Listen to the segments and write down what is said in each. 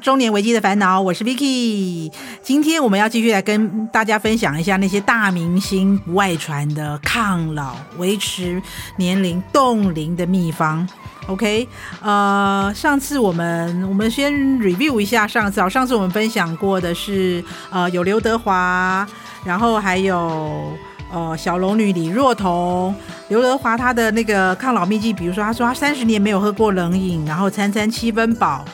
中年危机的烦恼，我是 Vicky。今天我们要继续来跟大家分享一下那些大明星不外传的抗老、维持年龄、冻龄的秘方。OK，呃，上次我们我们先 review 一下上次啊，上次我们分享过的是呃有刘德华，然后还有。呃，小龙女李若彤，刘德华他的那个抗老秘籍，比如说他说他三十年没有喝过冷饮，然后餐餐七分饱，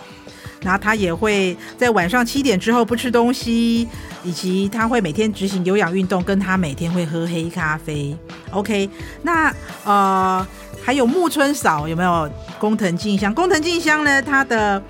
然后他也会在晚上七点之后不吃东西，以及他会每天执行有氧运动，跟他每天会喝黑咖啡。OK，那呃还有木村嫂有没有？工藤静香，工藤静香呢，她的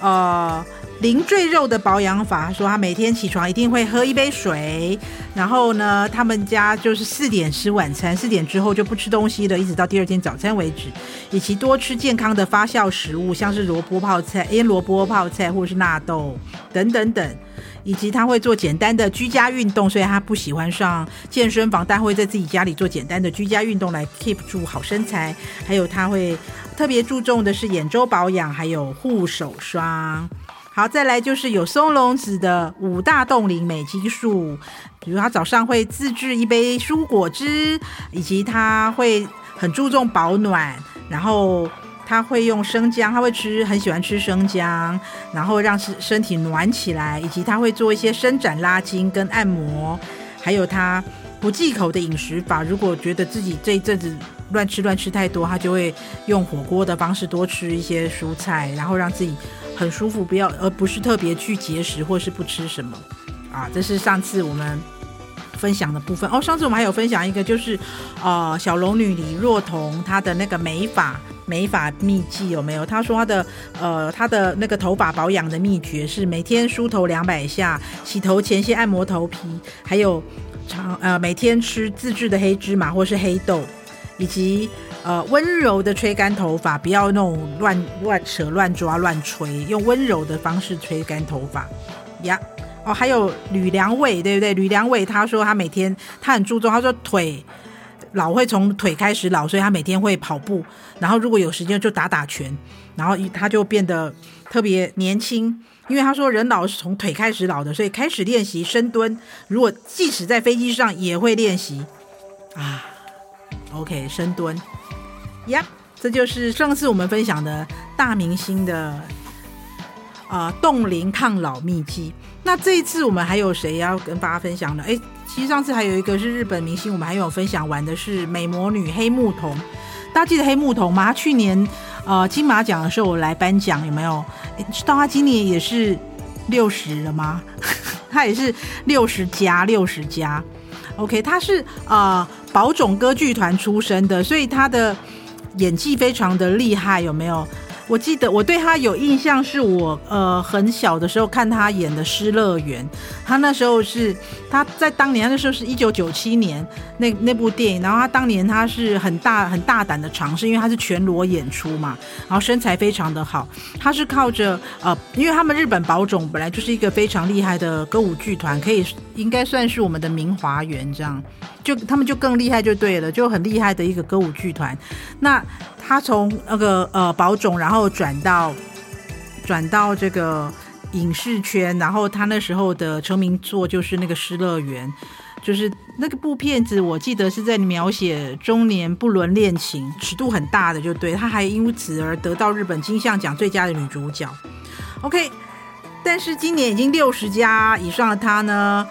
呃。零赘肉的保养法，说他每天起床一定会喝一杯水，然后呢，他们家就是四点吃晚餐，四点之后就不吃东西了，一直到第二天早餐为止，以及多吃健康的发酵食物，像是萝卜泡菜、腌萝卜泡菜或者是纳豆等等等，以及他会做简单的居家运动，所以他不喜欢上健身房，但会在自己家里做简单的居家运动来 keep 住好身材，还有他会特别注重的是眼周保养，还有护手霜。好，再来就是有松茸子的五大冻龄美肌术，比如他早上会自制一杯蔬果汁，以及他会很注重保暖，然后他会用生姜，他会吃，很喜欢吃生姜，然后让身身体暖起来，以及他会做一些伸展拉筋跟按摩，还有他不忌口的饮食法，如果觉得自己这一阵子乱吃乱吃太多，他就会用火锅的方式多吃一些蔬菜，然后让自己。很舒服，不要，而不是特别去节食或是不吃什么啊。这是上次我们分享的部分哦。上次我们还有分享一个，就是呃小龙女李若彤她的那个美发美发秘籍有没有？她说她的呃她的那个头发保养的秘诀是每天梳头两百下，洗头前先按摩头皮，还有长呃每天吃自制的黑芝麻或是黑豆，以及。呃，温柔的吹干头发，不要那种乱乱扯、乱抓、乱吹，用温柔的方式吹干头发呀。哦，还有吕良伟，对不对？吕良伟他说他每天他很注重，他说腿老会从腿开始老，所以他每天会跑步，然后如果有时间就打打拳，然后他就变得特别年轻。因为他说人老是从腿开始老的，所以开始练习深蹲。如果即使在飞机上也会练习啊。OK，深蹲。呀，这就是上次我们分享的大明星的呃冻龄抗老秘籍。那这一次我们还有谁要跟大家分享呢？哎，其实上次还有一个是日本明星，我们还有分享完的是美魔女黑木瞳。大家记得黑木瞳吗？去年呃金马奖的时候我来颁奖，有没有？知道她今年也是六十了吗？她也是六十加六十加。OK，她是呃宝冢歌剧团出身的，所以她的。演技非常的厉害，有没有？我记得我对他有印象，是我呃很小的时候看他演的《失乐园》，他那时候是他在当年那时候是一九九七年那那部电影，然后他当年他是很大很大胆的尝试，因为他是全裸演出嘛，然后身材非常的好，他是靠着呃，因为他们日本宝冢本来就是一个非常厉害的歌舞剧团，可以应该算是我们的明华园这样，就他们就更厉害就对了，就很厉害的一个歌舞剧团，那。他从那个呃宝冢，然后转到转到这个影视圈，然后他那时候的成名作就是那个《失乐园》，就是那个部片子，我记得是在描写中年不伦恋情，尺度很大的，就对。他还因此而得到日本金像奖最佳的女主角。OK，但是今年已经六十加以上的他呢，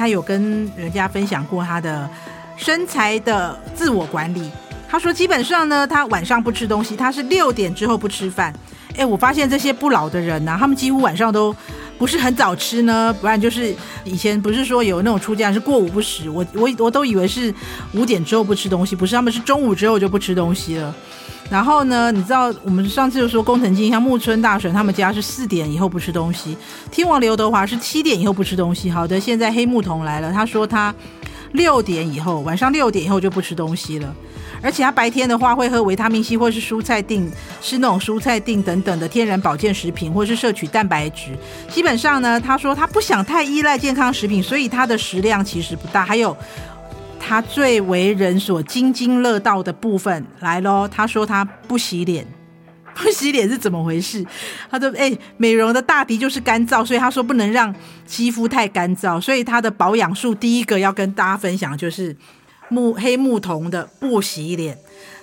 他有跟人家分享过他的身材的自我管理。他说：“基本上呢，他晚上不吃东西，他是六点之后不吃饭。哎，我发现这些不老的人呢、他们几乎晚上都不是很早吃呢，不然就是以前不是说有那种出家是过午不食，我我我都以为是五点之后不吃东西，不是，他们是中午之后就不吃东西了。然后呢，你知道我们上次就说工藤静香木村大神他们家是四点以后不吃东西，天王刘德华是七点以后不吃东西。好的，现在黑木瞳来了，他说他六点以后，晚上六点以后就不吃东西了。”而且他白天的话会喝维他命 C 或是蔬菜定，吃那种蔬菜定等等的天然保健食品，或是摄取蛋白质。基本上呢，他说他不想太依赖健康食品，所以他的食量其实不大。还有他最为人所津津乐道的部分来喽，他说他不洗脸。不洗脸是怎么回事？他说：“哎、美容的大敌就是干燥，所以他说不能让肌肤太干燥，所以他的保养术第一个要跟大家分享就是木黑木瞳的不洗脸。”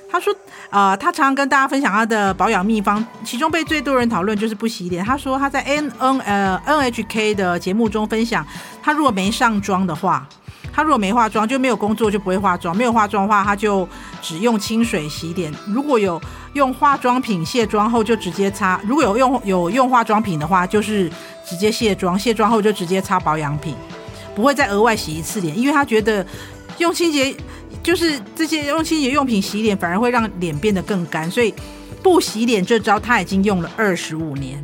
他说：“啊、呃，他常常跟大家分享他的保养秘方，其中被最多人讨论就是不洗脸。他说他在 N N 呃 N H K 的节目中分享，他如果没上妆的话，他如果没化妆就没有工作就不会化妆，没有化妆的话他就只用清水洗脸。如果有用化妆品卸妆后就直接擦，如果有用有用化妆品的话，就是直接卸妆，卸妆后就直接擦保养品，不会再额外洗一次脸，因为他觉得用清洁。”就是这些用清洁用品洗脸，反而会让脸变得更干，所以不洗脸这招他已经用了二十五年。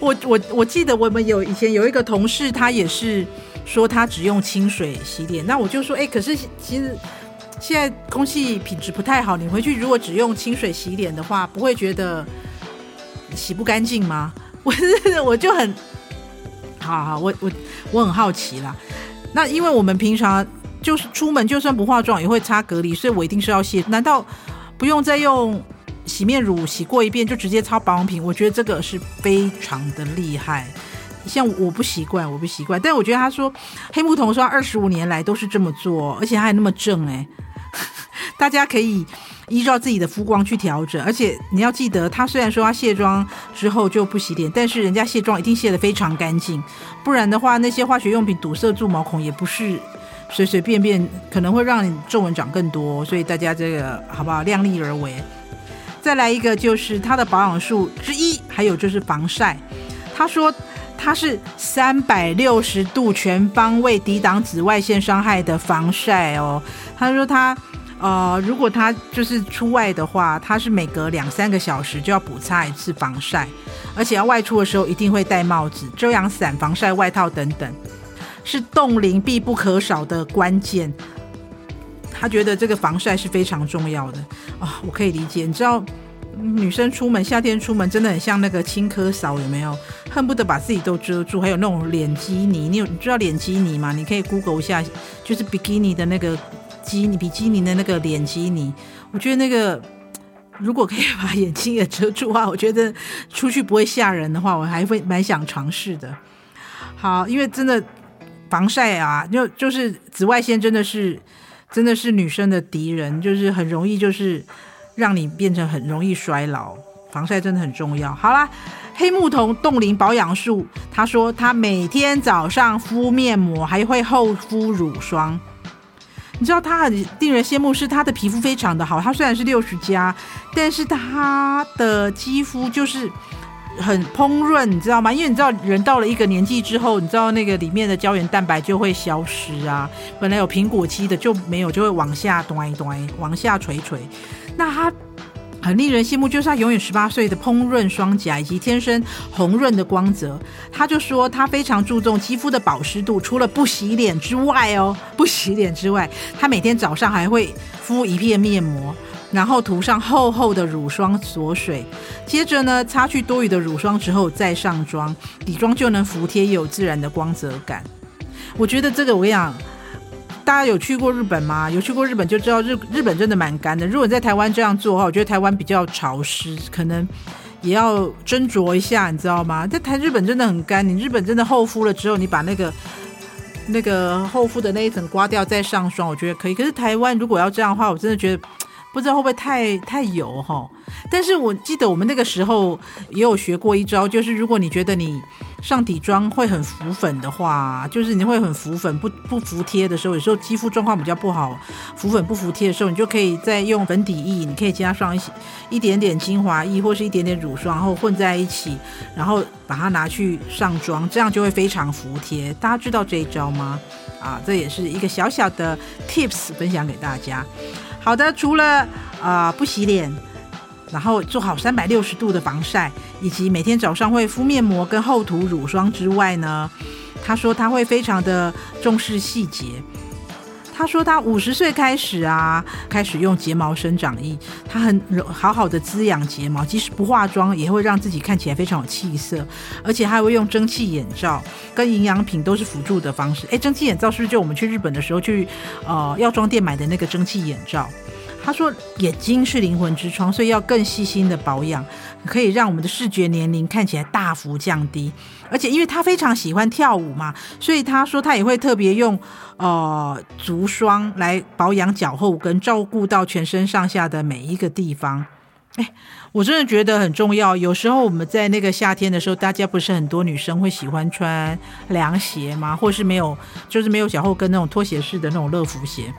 我我我记得我们有以前有一个同事，他也是说他只用清水洗脸，那我就说，哎，可是其实现在空气品质不太好，你回去如果只用清水洗脸的话，不会觉得洗不干净吗？我我就很，好好，我我我很好奇啦。那因为我们平常就是出门，就算不化妆也会擦隔离，所以我一定是要卸。难道不用再用洗面乳洗过一遍就直接擦保养品？我觉得这个是非常的厉害。像我不习惯，我不习惯。但我觉得他说黑木瞳说二十五年来都是这么做，而且他还那么正哎。大家可以依照自己的肤光去调整，而且你要记得，他虽然说他卸妆之后就不洗脸，但是人家卸妆一定卸得非常干净，不然的话，那些化学用品堵塞住毛孔也不是随随便便，可能会让你皱纹长更多，所以大家这个好不好，量力而为。再来一个就是它的保养术之一，还有就是防晒。他说他是三百六十度全方位抵挡紫外线伤害的防晒哦。他说他。呃，如果他就是出外的话，他是每隔两三个小时就要补擦一次防晒，而且要外出的时候一定会戴帽子、遮阳伞、防晒外套等等，是冻龄必不可少的关键。他觉得这个防晒是非常重要的啊、我可以理解。你知道，女生出门夏天出门真的很像那个青稞嫂，有没有？恨不得把自己都遮住。还有那种脸基尼，你有你知道脸基尼吗？你可以 Google 一下，就是比基尼的那个。基尼比基尼的那个脸基尼，我觉得那个如果可以把眼睛也遮住的话，我觉得出去不会吓人的话，我还会蛮想尝试的。好，因为真的防晒啊，就就是紫外线真的是真的是女生的敌人，就是很容易就是让你变成很容易衰老。防晒真的很重要。好啦，黑木瞳冻龄保养术，他说他每天早上敷面膜，还会厚敷乳霜。你知道他很令人羡慕，是他的皮肤非常的好。他虽然是六十加，但是他的肌肤就是很膨润，你知道吗？因为你知道人到了一个年纪之后，你知道那个里面的胶原蛋白就会消失啊。本来有苹果肌的就没有，就会往下端一端，往下垂垂。那他。很令人羡慕，就是他永远十八岁的膨润双颊以及天生红润的光泽。他就说他非常注重肌肤的保湿度，除了不洗脸之外哦，不洗脸之外，他每天早上还会敷一片面膜，然后涂上厚厚的乳霜锁水，接着呢擦去多余的乳霜之后再上妆，底妆就能服帖又有自然的光泽感。我觉得这个我跟你讲。大家有去过日本吗？有去过日本就知道日日本真的蛮干的。如果你在台湾这样做的话，我觉得台湾比较潮湿，可能也要斟酌一下，你知道吗？在台日本真的很干，你日本真的厚敷了之后，你把那个那个厚敷的那一层刮掉再上霜，我觉得可以。可是台湾如果要这样的话，我真的觉得不知道会不会太太油哈。但是我记得我们那个时候也有学过一招，就是如果你觉得你上底妆会很浮粉的话，就是你会很浮粉不不服帖的时候，有时候肌肤状况比较不好，浮粉不服帖的时候，你就可以再用粉底液，你可以加上一些一点点精华液或是一点点乳霜，然后混在一起，然后把它拿去上妆，这样就会非常服帖。大家知道这一招吗？啊，这也是一个小小的 tips 分享给大家。好的，除了啊、不洗脸。然后做好三百六十度的防晒，以及每天早上会敷面膜跟厚涂乳霜之外呢，他说他会非常的重视细节。他说他五十岁开始啊，开始用睫毛生长液，他很好好的滋养睫毛，即使不化妆也会让自己看起来非常有气色，而且还会用蒸汽眼罩跟营养品都是辅助的方式。哎，蒸汽眼罩是不是就我们去日本的时候去呃药妆店买的那个蒸汽眼罩？他说眼睛是灵魂之窗，所以要更细心的保养，可以让我们的视觉年龄看起来大幅降低。而且因为他非常喜欢跳舞嘛，所以他说他也会特别用呃足霜来保养脚后跟，照顾到全身上下的每一个地方。哎，我真的觉得很重要。有时候我们在那个夏天的时候，大家不是很多女生会喜欢穿凉鞋吗？或是没有，就是没有脚后跟那种拖鞋式的那种乐福鞋。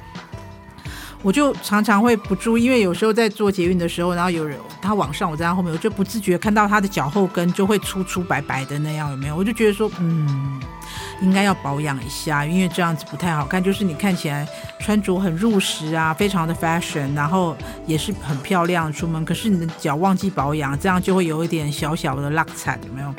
我就常常会不注意，因为有时候在做捷运的时候，然后有人他往上，我在他后面，我就不自觉看到他的脚后跟就会粗粗白白的那样，有没有？我就觉得说，嗯。应该要保养一下，因为这样子不太好看。就是你看起来穿着很入时啊，非常的 fashion，然后也是很漂亮出门，可是你的脚忘记保养，这样就会有一点小小的落惨，有没有？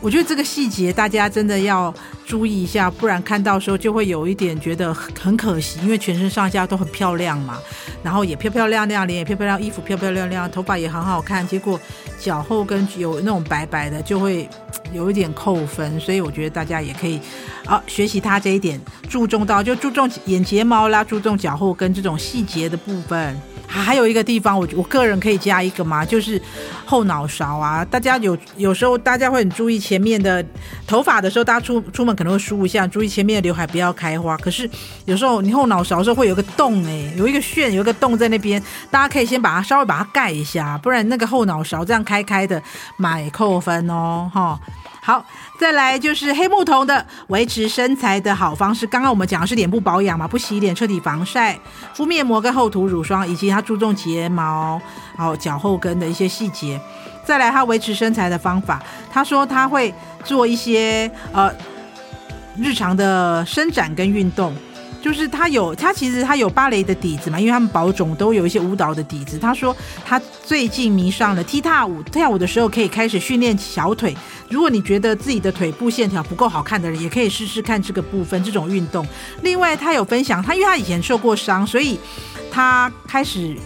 我觉得这个细节大家真的要注意一下，不然看到时候就会有一点觉得很可惜，因为全身上下都很漂亮嘛，然后也漂漂亮亮，脸也漂漂亮，衣服漂漂亮亮，头发也很好看，结果脚后跟有那种白白的，就会 有一点扣分。所以我觉得大家也可以。啊、学习他这一点，注重到就注重眼睫毛啦，注重脚后跟这种细节的部分。还有一个地方，我我个人可以加一个嘛，就是后脑勺啊。大家有有时候大家会很注意前面的头发的时候，大家出出门可能会梳一下，注意前面的刘海不要开花。可是有时候你后脑勺的时候会有个洞，哎，有一个旋，有一个洞在那边，大家可以先把它稍微把它盖一下，不然那个后脑勺这样开开的，买扣分哦，哈。好，再来就是黑木瞳的维持身材的好方式。刚刚我们讲的是脸部保养嘛，不洗脸，彻底防晒，敷面膜跟厚涂乳霜，以及他注重睫毛、好脚后跟的一些细节。再来，他维持身材的方法，他说他会做一些呃日常的伸展跟运动。就是他有，他其实他有芭蕾的底子嘛，因为他们宝塚都有一些舞蹈的底子。他说他最近迷上了踢踏舞，跳舞的时候可以开始训练小腿。如果你觉得自己的腿部线条不够好看的人，也可以试试看这个部分这种运动。另外，他有分享，他因为他以前受过伤，所以他开始。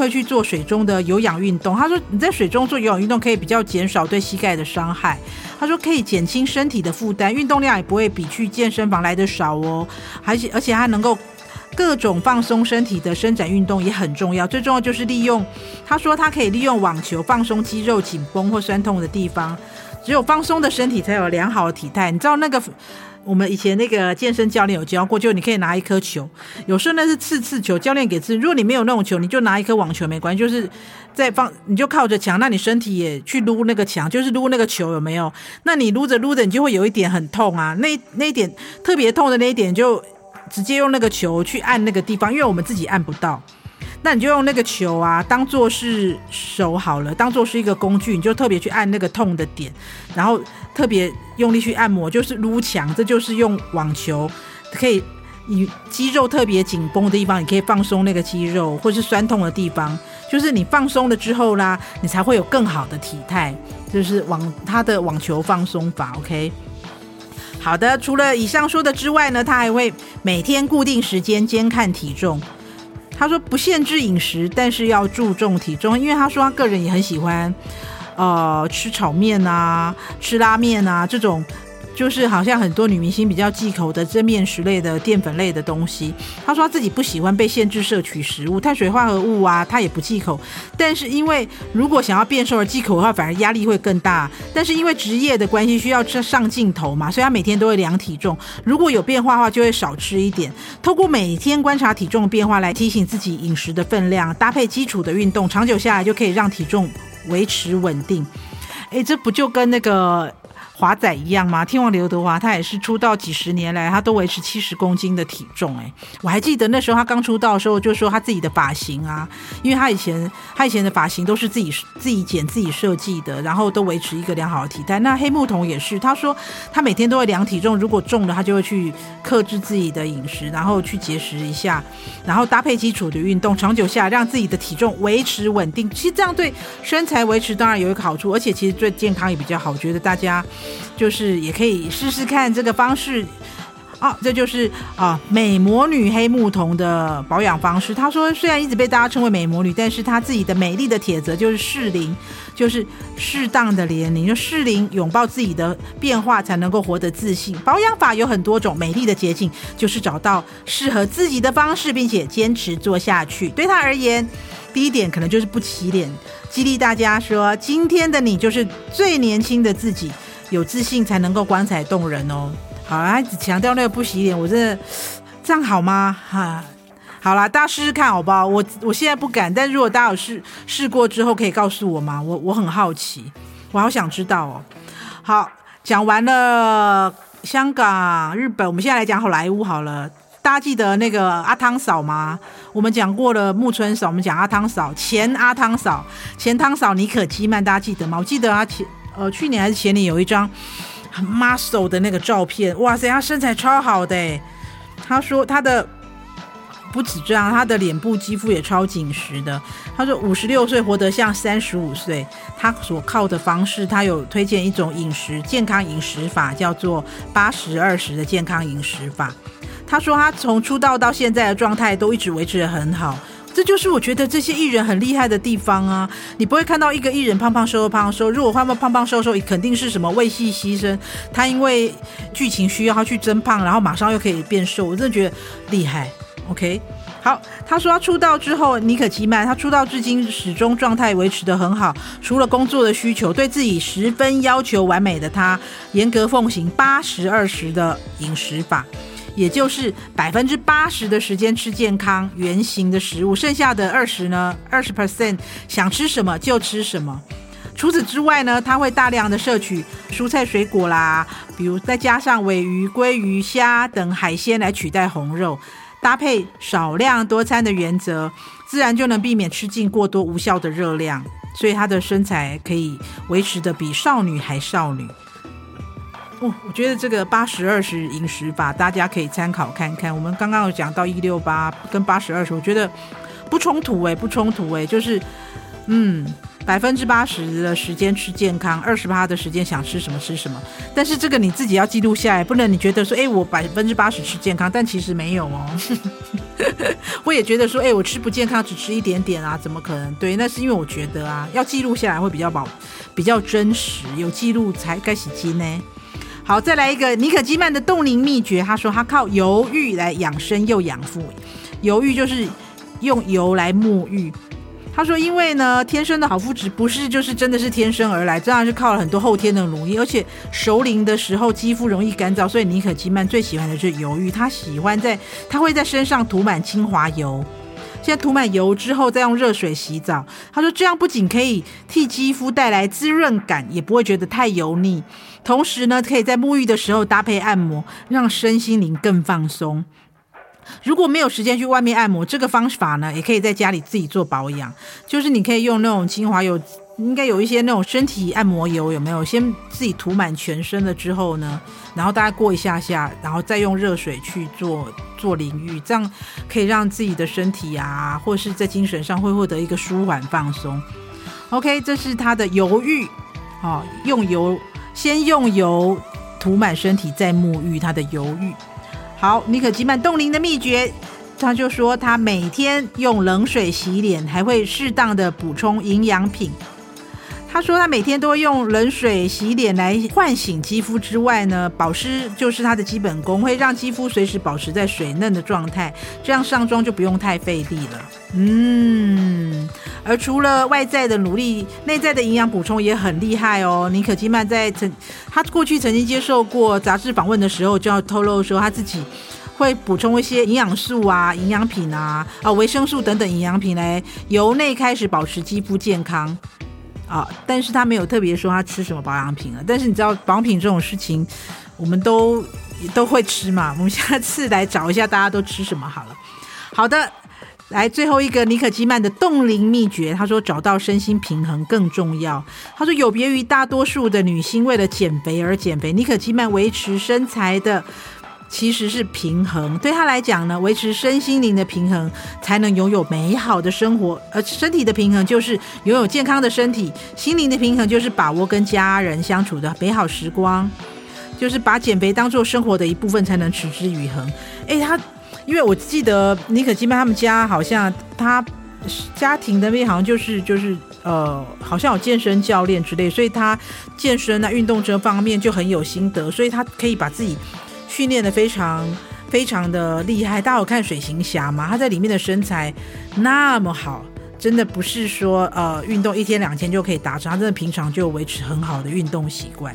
会去做水中的有氧运动。他说你在水中做有氧运动可以比较减少对膝盖的伤害。他说可以减轻身体的负担，运动量也不会比去健身房来的少哦。而且而且他能够各种放松身体的伸展运动也很重要。最重要就是利用，他说他可以利用网球放松肌肉紧绷或酸痛的地方。只有放松的身体才有良好的体态。你知道那个？我们以前那个健身教练有教过，就你可以拿一颗球，有时候那是刺刺球，教练给刺。如果你没有那种球，你就拿一颗网球没关系，就是在放，你就靠着墙，那你身体也去撸那个墙，就是撸那个球，有没有？那你撸着撸着，你就会有一点很痛啊，那那一点特别痛的那一点，就直接用那个球去按那个地方，因为我们自己按不到。那你就用那个球啊，当做是手好了，当做是一个工具，你就特别去按那个痛的点，然后特别用力去按摩，就是撸墙，这就是用网球可以你肌肉特别紧绷的地方，你可以放松那个肌肉，或是酸痛的地方，就是你放松了之后啦，你才会有更好的体态，就是网它的网球放松法，OK。好的，除了以上说的之外呢，他还会每天固定时间监看体重。他说不限制饮食，但是要注重体重，因为他说他个人也很喜欢，呃，吃炒面啊，吃拉面啊这种。就是好像很多女明星比较忌口的这面食类的淀粉类的东西，她说她自己不喜欢被限制摄取食物，碳水化合物啊，她也不忌口。但是因为如果想要变瘦而忌口的话，反而压力会更大。但是因为职业的关系需要上镜头嘛，所以她每天都会量体重。如果有变化的话，就会少吃一点。透过每天观察体重变化来提醒自己饮食的分量，搭配基础的运动，长久下来就可以让体重维持稳定。诶，这不就跟那个？华仔一样吗？天王刘德华他也是出道几十年来，他都维持七十公斤的体重。诶，我还记得那时候他刚出道的时候，就说他自己的发型啊，因为他以前他以前的发型都是自己自己剪自己设计的，然后都维持一个良好的体态。那黑木瞳也是，他说他每天都会量体重，如果重了，他就会去克制自己的饮食，然后去节食一下，然后搭配基础的运动，长久下让自己的体重维持稳定。其实这样对身材维持当然有一个好处，而且其实对健康也比较好。我觉得大家。就是也可以试试看这个方式，啊，这就是啊美魔女黑木瞳的保养方式。她说，虽然一直被大家称为美魔女，但是她自己的美丽的铁则就是适龄，就是适当的年龄，就适龄拥抱自己的变化，才能够活得自信。保养法有很多种，美丽的捷径就是找到适合自己的方式，并且坚持做下去。对她而言，第一点可能就是不起脸，激励大家说，今天的你就是最年轻的自己，有自信才能够光彩动人哦。好啦，只强调那个不洗脸，我真的这样好吗？哈，好啦，大家试试看好不好？我我现在不敢，但如果大家有试试过之后，可以告诉我吗？我我很好奇，我好想知道哦。好，讲完了香港、日本，我们现在来讲好莱坞好了。大家记得那个阿汤嫂吗？我们讲过了木村嫂，我们讲阿汤嫂，前阿汤嫂，前汤嫂妮可基曼，大家记得吗？我记得啊，前呃去年还是前年有一张。很 muscle 的那个照片，哇塞，他身材超好的。他说他的不止这样，他的脸部肌肤也超紧实的。他说五十六岁活得像三十五岁。他所靠的方式，他有推荐一种饮食健康饮食法，叫做八十二十的健康饮食法。他说他从出道到现在的状态都一直维持得很好。这就是我觉得这些艺人很厉害的地方啊！你不会看到一个艺人胖胖瘦瘦胖瘦，如果换胖胖瘦瘦，肯定是什么为戏牺牲。他因为剧情需要，他去增胖，然后马上又可以变瘦，我真的觉得厉害。OK，好，他说他出道之后，妮可基曼，他出道至今始终状态维持得很好，除了工作的需求，对自己十分要求完美的他，严格奉行八十二十的饮食法。也就是百分之八十的时间吃健康原型的食物，剩下的二十呢，二十 percent 想吃什么就吃什么。除此之外呢，他会大量的摄取蔬菜水果啦，比如再加上尾鱼、鲑鱼、虾等海鲜来取代红肉，搭配少量多餐的原则，自然就能避免吃进过多无效的热量，所以他的身材可以维持的比少女还少女。哦，我觉得这个八十二十饮食法大家可以参考看看。我们刚刚有讲到一六八跟八十二十，我觉得不冲突诶，不冲突诶，就是嗯，百分之八十的时间吃健康，二十八的时间想吃什么吃什么。但是这个你自己要记录下来，不能你觉得说，哎，我百分之八十吃健康，但其实没有哦。我也觉得说，哎，我吃不健康，只吃一点点啊，怎么可能？对，那是因为我觉得啊，要记录下来会比较保，比较真实，有记录才该洗金呢。好，再来一个妮可基曼的冻龄秘诀。他说他靠油浴来养生又养肤。油浴就是用油来沐浴。他说，因为呢，天生的好肤质不是就是真的是天生而来，这样是靠了很多后天的努力。而且熟龄的时候肌肤容易干燥，所以妮可基曼最喜欢的是油浴。他喜欢在他会在身上涂满精华油。先涂满油之后，再用热水洗澡。他说这样不仅可以替肌肤带来滋润感，也不会觉得太油腻。同时呢，可以在沐浴的时候搭配按摩，让身心灵更放松。如果没有时间去外面按摩，这个方法呢，也可以在家里自己做保养。就是你可以用那种精华油。应该有一些那种身体按摩油，有没有？先自己涂满全身了之后呢，然后大概过一下下，然后再用热水去做做淋浴，这样可以让自己的身体啊，或是在精神上会获得一个舒缓放松。OK，这是它的油浴，哦，用油先用油涂满身体再沐浴，它的油浴。好，妮可基曼冻龄的秘诀，他就说他每天用冷水洗脸，还会适当的补充营养品。他说他每天都会用冷水洗脸来唤醒肌肤之外呢，保湿就是他的基本功，会让肌肤随时保持在水嫩的状态，这样上妆就不用太费力了。嗯，而除了外在的努力，内在的营养补充也很厉害哦。尼可基曼在曾他过去曾经接受过杂志访问的时候，就要透露说他自己会补充一些营养素啊、营养品啊、啊维生素等等营养品来由内开始保持肌肤健康。啊，但是他没有特别说他吃什么保养品啊。但是你知道保养品这种事情，我们都都会吃嘛。我们下次来找一下大家都吃什么好了。好的，来最后一个尼可基曼的冻龄秘诀，他说找到身心平衡更重要。他说有别于大多数的女性为了减肥而减肥，尼可基曼维持身材的。其实是平衡，对他来讲呢，维持身心灵的平衡，才能拥有美好的生活。而身体的平衡就是拥有健康的身体，心灵的平衡就是把握跟家人相处的美好时光。就是把减肥当做生活的一部分，才能持之以恒。哎，他因为我记得尼可基曼他们家好像他家庭那边好像就是就是呃，好像有健身教练之类，所以他健身啊、运动这方面就很有心得，所以他可以把自己训练得非常非常的厉害。大家有看水行侠吗？他在里面的身材那么好。真的不是说呃运动一天两天就可以达成，他真的平常就维持很好的运动习惯。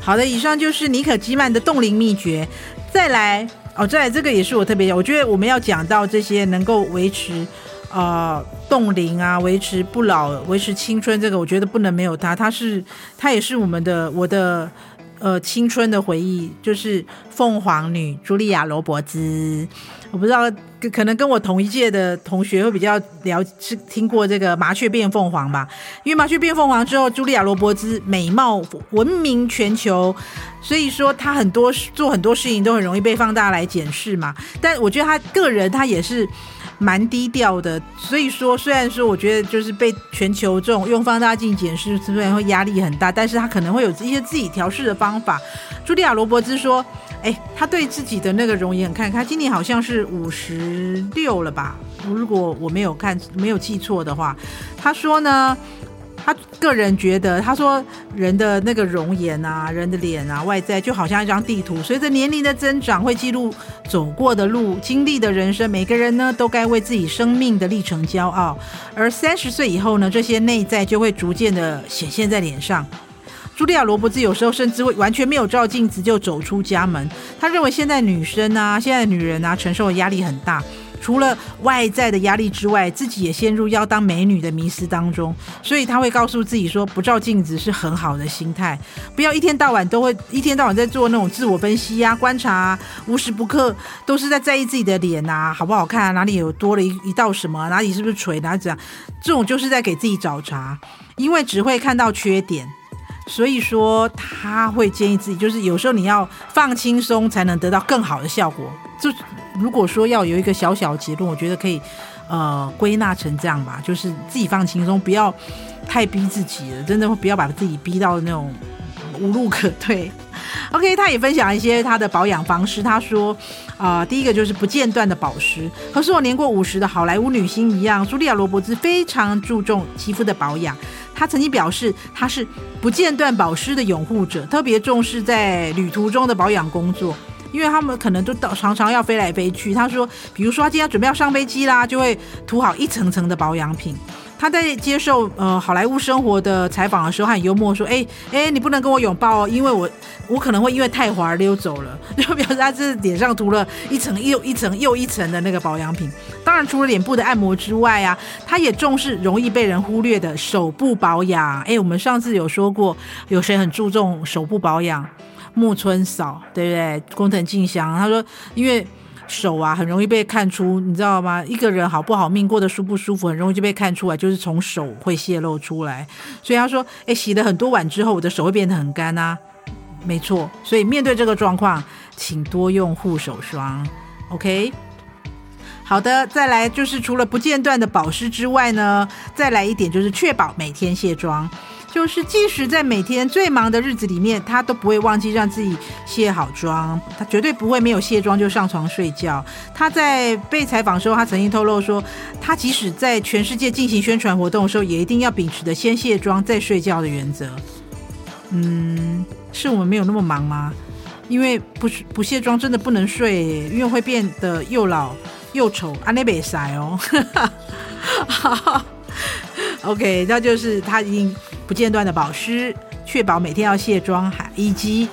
好的，以上就是尼可基曼的冻龄秘诀。再来哦，再来这个也是我特别，我觉得我们要讲到这些能够维持呃冻龄啊，维持不老，维持青春，这个我觉得不能没有他。他是他也是我们的我的呃青春的回忆，就是凤凰女茱莉亚·罗伯兹。我不知道，可能跟我同一届的同学会比较了，是听过这个麻雀变凤凰吧？因为麻雀变凤凰之后，茱莉亚·罗伯兹美貌闻名全球，所以说她很多做很多事情都很容易被放大来检视嘛。但我觉得她个人她也是蛮低调的，所以说虽然说我觉得就是被全球这种用放大镜检视，虽然会压力很大，但是他可能会有一些自己调试的方法。茱莉亚·罗伯兹说。哎，他对自己的那个容颜很看他，今年好像是五十六了吧？如果我没有看没有记错的话，他说呢，他个人觉得，他说人的那个容颜啊，人的脸啊，外在就好像一张地图，随着年龄的增长，会记录走过的路、经历的人生。每个人呢，都该为自己生命的历程骄傲。而三十岁以后呢，这些内在就会逐渐的显现在脸上。茱莉亚·罗伯兹有时候甚至会完全没有照镜子就走出家门。他认为现在女生啊，现在女人啊，承受的压力很大，除了外在的压力之外，自己也陷入要当美女的迷失当中。所以他会告诉自己说，不照镜子是很好的心态，不要一天到晚都会一天到晚在做那种自我分析啊、观察，无时不刻都是在在意自己的脸啊，好不好看，哪里有多了一一道什么，哪里是不是垂，哪里怎样，这种就是在给自己找茬，因为只会看到缺点。所以说他会建议自己，就是有时候你要放轻松，才能得到更好的效果。就如果说要有一个小小结论，我觉得可以，呃，归纳成这样吧，就是自己放轻松，不要太逼自己了，真的不要把自己逼到那种无路可退。OK，他也分享一些他的保养方式。他说，啊、第一个就是不间断的保湿。和所有年过五十的好莱坞女星一样，茱莉亚·罗伯兹非常注重肌肤的保养。她曾经表示，她是不间断保湿的拥护者，特别重视在旅途中的保养工作，因为他们可能都到常常要飞来飞去。他说，比如说他今天准备要上飞机啦，就会涂好一层层的保养品。他在接受呃好莱坞生活的采访的时候，很幽默说：“哎哎，你不能跟我拥抱哦，因为我我可能会因为太滑溜走了。”就表示他这脸上涂了一层又一层又一层的那个保养品。当然，除了脸部的按摩之外啊，他也重视容易被人忽略的手部保养。哎，我们上次有说过，有谁很注重手部保养？木村嫂，对不对？工藤静香，他说，因为。手啊，很容易被看出，你知道吗？一个人好不好命，过得舒不舒服，很容易就被看出来，就是从手会泄露出来。所以他说，诶，洗了很多碗之后，我的手会变得很干啊。没错，所以面对这个状况，请多用护手霜。OK，好的，再来就是除了不间断的保湿之外呢，再来一点就是确保每天卸妆。就是，即使在每天最忙的日子里面，他都不会忘记让自己卸好妆。他绝对不会没有卸妆就上床睡觉。他在被采访的时候，他曾经透露说，他即使在全世界进行宣传活动的时候，也一定要秉持着先卸妆再睡觉的原则。嗯，是我们没有那么忙吗？因为不不卸妆真的不能睡，因为会变得又老又丑。阿内贝塞哦。OK，那就是他已经。不间断的保湿，确保每天要卸妆，还以及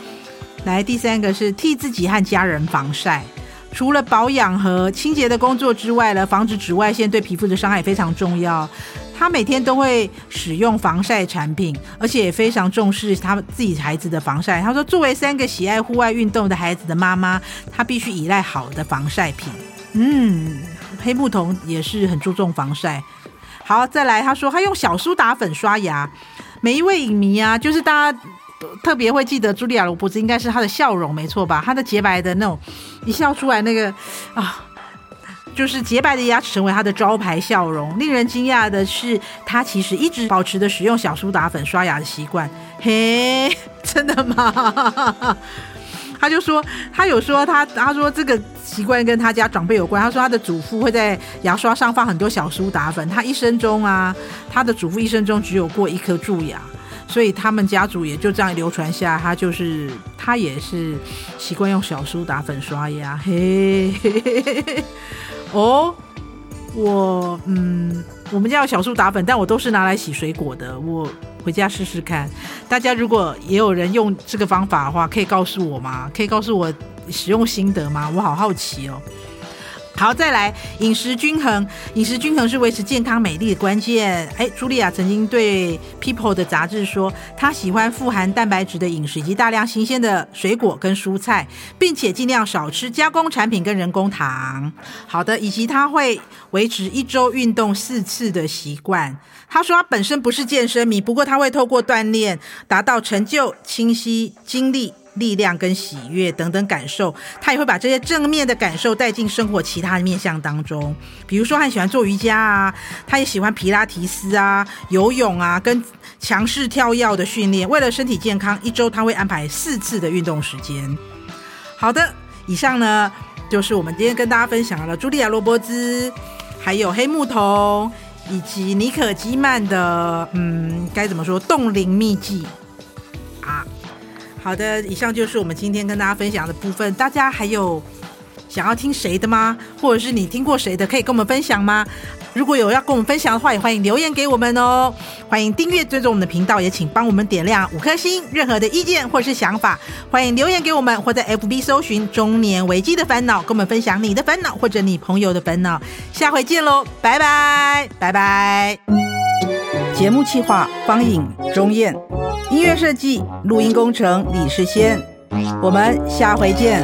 来第三个是替自己和家人防晒。除了保养和清洁的工作之外呢，防止紫外线对皮肤的伤害非常重要。他每天都会使用防晒产品，而且也非常重视他自己孩子的防晒。他说，作为三个喜爱户外运动的孩子的妈妈，她必须依赖好的防晒品。嗯，黑木瞳也是很注重防晒。好，再来，他说他用小苏打粉刷牙。每一位影迷啊，就是大家特别会记得茱莉亚·罗伯兹，应该是她的笑容没错吧？她的洁白的那种一笑出来那个啊，就是洁白的牙齿成为他的招牌笑容。令人惊讶的是，他其实一直保持着使用小苏打粉刷牙的习惯。嘿，真的吗？他就说，他有说他，他说这个习惯跟他家长辈有关。他说他的祖父会在牙刷上放很多小苏打粉。他一生中啊，他的祖父一生中只有过一颗蛀牙，所以他们家族也就这样流传下。他就是他也是习惯用小苏打粉刷牙。嘿，嘿，嘿，嘿，哦，我嗯，我们家有小苏打粉，但我都是拿来洗水果的。我。回家试试看，大家如果也有人用这个方法的话，可以告诉我吗？可以告诉我使用心得吗？我好好奇哦。好，再来饮食均衡。饮食均衡是维持健康美丽的关键。哎，茱莉亚曾经对 People 的杂志说，她喜欢富含蛋白质的饮食以及大量新鲜的水果跟蔬菜，并且尽量少吃加工产品跟人工糖。好的，以及她会维持一周运动四次的习惯。她说她本身不是健身迷，不过她会透过锻炼达到成就、清晰、精力。力量跟喜悦等等感受，他也会把这些正面的感受带进生活其他的面向当中。比如说，他喜欢做瑜伽啊，他也喜欢皮拉提斯啊、游泳啊，跟强势跳跃的训练。为了身体健康，一周他会安排四次的运动时间。好的，以上呢就是我们今天跟大家分享了茱莉亚·罗伯兹，还有黑木瞳，以及妮可基曼的，嗯，该怎么说，冻龄秘技。好的，以上就是我们今天跟大家分享的部分。大家还有想要听谁的吗？或者是你听过谁的，可以跟我们分享吗？如果有要跟我们分享的话，也欢迎留言给我们哦。欢迎订阅追踪我们的频道，也请帮我们点亮五颗星。任何的意见或是想法，欢迎留言给我们，或在 FB 搜寻“中年危机的烦恼”，跟我们分享你的烦恼或者你朋友的烦恼。下回见喽，拜拜，拜拜。节目企划：方颖、钟燕。音乐设计、录音工程李世先，我们下回见。